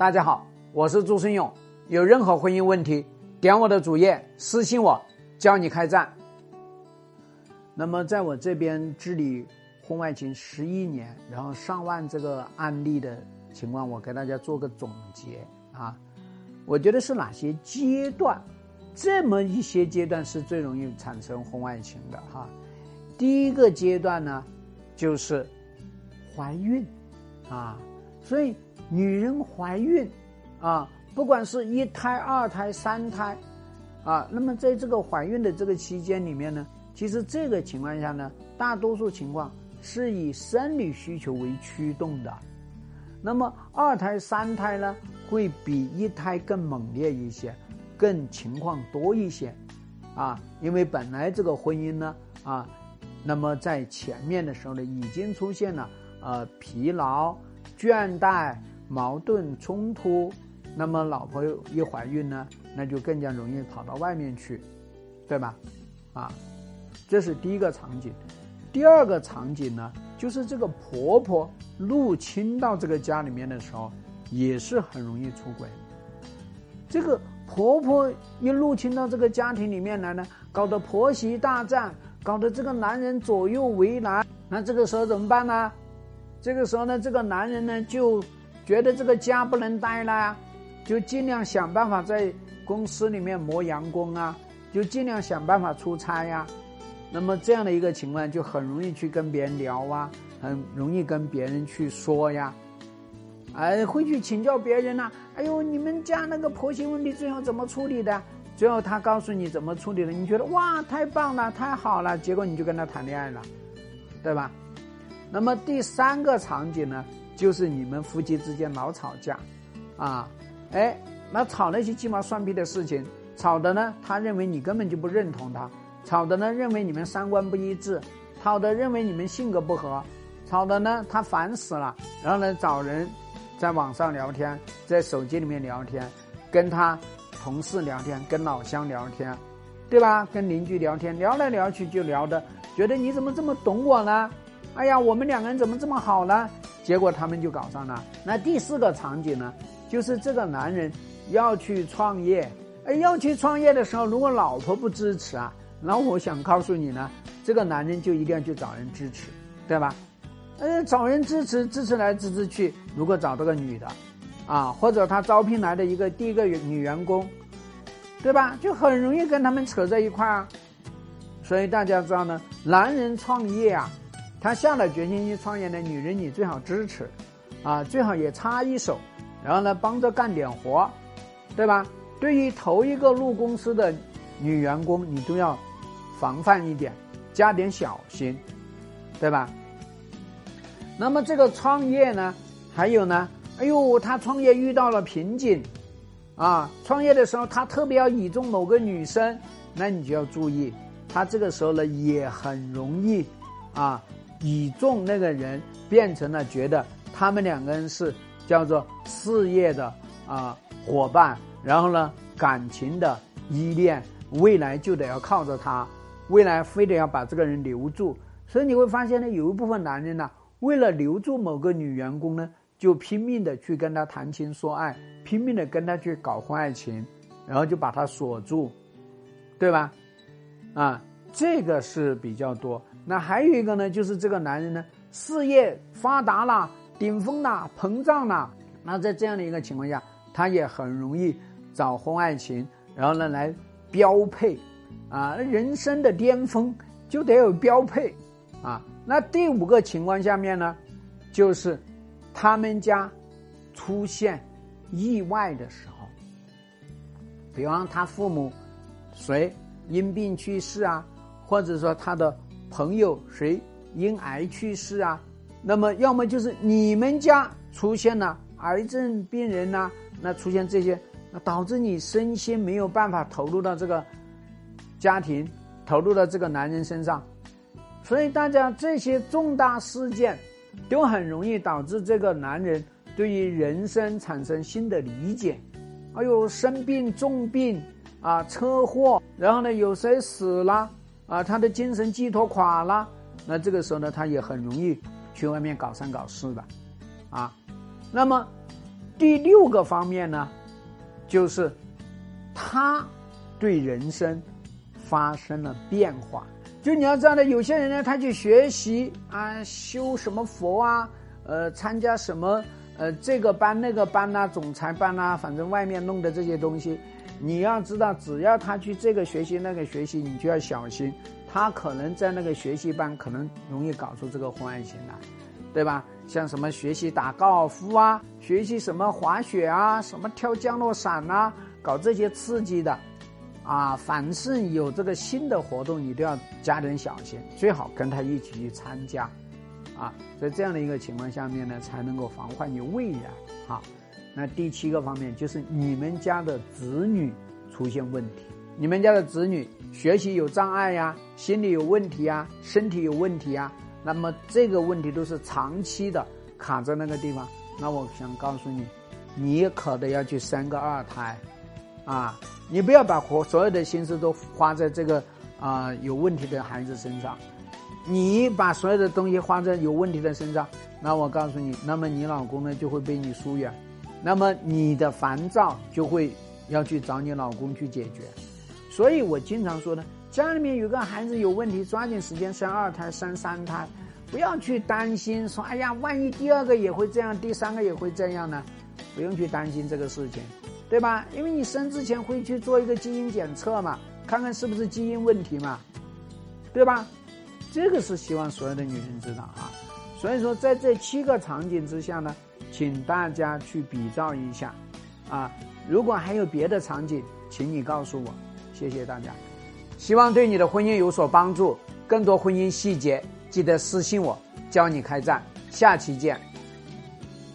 大家好，我是朱生勇。有任何婚姻问题，点我的主页私信我，教你开战。那么，在我这边治理婚外情十一年，然后上万这个案例的情况，我给大家做个总结啊。我觉得是哪些阶段？这么一些阶段是最容易产生婚外情的哈。第一个阶段呢，就是怀孕啊，所以女人怀孕啊，不管是一胎、二胎、三胎啊，那么在这个怀孕的这个期间里面呢，其实这个情况下呢，大多数情况是以生理需求为驱动的。那么二胎、三胎呢，会比一胎更猛烈一些。更情况多一些，啊，因为本来这个婚姻呢，啊，那么在前面的时候呢，已经出现了呃疲劳、倦怠、矛盾冲突，那么老婆一怀孕呢，那就更加容易跑到外面去，对吧？啊，这是第一个场景。第二个场景呢，就是这个婆婆入侵到这个家里面的时候，也是很容易出轨，这个。婆婆一入侵到这个家庭里面来呢，搞得婆媳大战，搞得这个男人左右为难。那这个时候怎么办呢？这个时候呢，这个男人呢就觉得这个家不能待了呀，就尽量想办法在公司里面磨洋工啊，就尽量想办法出差呀。那么这样的一个情况，就很容易去跟别人聊啊，很容易跟别人去说呀。哎，会去请教别人呐。哎呦，你们家那个婆媳问题最后怎么处理的？最后他告诉你怎么处理的，你觉得哇，太棒了，太好了。结果你就跟他谈恋爱了，对吧？那么第三个场景呢，就是你们夫妻之间老吵架，啊，哎，那吵那些鸡毛蒜皮的事情，吵的呢，他认为你根本就不认同他，吵的呢，认为你们三观不一致，吵的认为你们性格不合，吵的呢，他烦死了，然后呢，找人。在网上聊天，在手机里面聊天，跟他同事聊天，跟老乡聊天，对吧？跟邻居聊天，聊来聊去就聊的，觉得你怎么这么懂我呢？哎呀，我们两个人怎么这么好呢？结果他们就搞上了。那第四个场景呢，就是这个男人要去创业，哎，要去创业的时候，如果老婆不支持啊，那我想告诉你呢，这个男人就一定要去找人支持，对吧？呃，找人支持，支持来支持去。如果找到个女的，啊，或者他招聘来的一个第一个女员工，对吧？就很容易跟他们扯在一块啊。所以大家知道呢，男人创业啊，他下了决心去创业呢，女人你最好支持，啊，最好也插一手，然后呢帮着干点活，对吧？对于头一个入公司的女员工，你都要防范一点，加点小心，对吧？那么这个创业呢，还有呢，哎呦，他创业遇到了瓶颈，啊，创业的时候他特别要倚重某个女生，那你就要注意，他这个时候呢也很容易，啊，倚重那个人变成了觉得他们两个人是叫做事业的啊伙伴，然后呢感情的依恋，未来就得要靠着他，未来非得要把这个人留住，所以你会发现呢，有一部分男人呢。为了留住某个女员工呢，就拼命的去跟她谈情说爱，拼命的跟她去搞婚外情，然后就把她锁住，对吧？啊，这个是比较多。那还有一个呢，就是这个男人呢，事业发达了，顶峰了，膨胀了。那在这样的一个情况下，他也很容易找婚外情，然后呢来标配，啊，人生的巅峰就得有标配，啊。那第五个情况下面呢，就是他们家出现意外的时候，比方他父母谁因病去世啊，或者说他的朋友谁因癌去世啊，那么要么就是你们家出现了癌症病人呐，那出现这些，那导致你身心没有办法投入到这个家庭，投入到这个男人身上。所以大家这些重大事件，都很容易导致这个男人对于人生产生新的理解。哎呦，生病重病啊，车祸，然后呢有谁死了啊，他的精神寄托垮了，那这个时候呢，他也很容易去外面搞三搞四的，啊，那么第六个方面呢，就是他对人生发生了变化。就你要知道的，有些人呢，他去学习啊，修什么佛啊，呃，参加什么呃这个班那个班呐，总裁班呐，反正外面弄的这些东西，你要知道，只要他去这个学习那个学习，你就要小心，他可能在那个学习班可能容易搞出这个婚外情来，对吧？像什么学习打高尔夫啊，学习什么滑雪啊，什么跳降落伞呐，搞这些刺激的。啊，凡是有这个新的活动，你都要加点小心，最好跟他一起去参加，啊，在这样的一个情况下面呢，才能够防患于未然。好，那第七个方面就是你们家的子女出现问题，你们家的子女学习有障碍呀，心理有问题啊，身体有问题啊，那么这个问题都是长期的卡在那个地方，那我想告诉你，你可得要去生个二胎，啊。你不要把活所有的心思都花在这个啊有问题的孩子身上，你把所有的东西花在有问题的身上，那我告诉你，那么你老公呢就会被你疏远，那么你的烦躁就会要去找你老公去解决。所以我经常说呢，家里面有个孩子有问题，抓紧时间生二胎、生三胎，不要去担心说，哎呀，万一第二个也会这样，第三个也会这样呢？不用去担心这个事情。对吧？因为你生之前会去做一个基因检测嘛，看看是不是基因问题嘛，对吧？这个是希望所有的女人知道啊。所以说，在这七个场景之下呢，请大家去比照一下啊。如果还有别的场景，请你告诉我。谢谢大家，希望对你的婚姻有所帮助。更多婚姻细节，记得私信我，教你开战。下期见。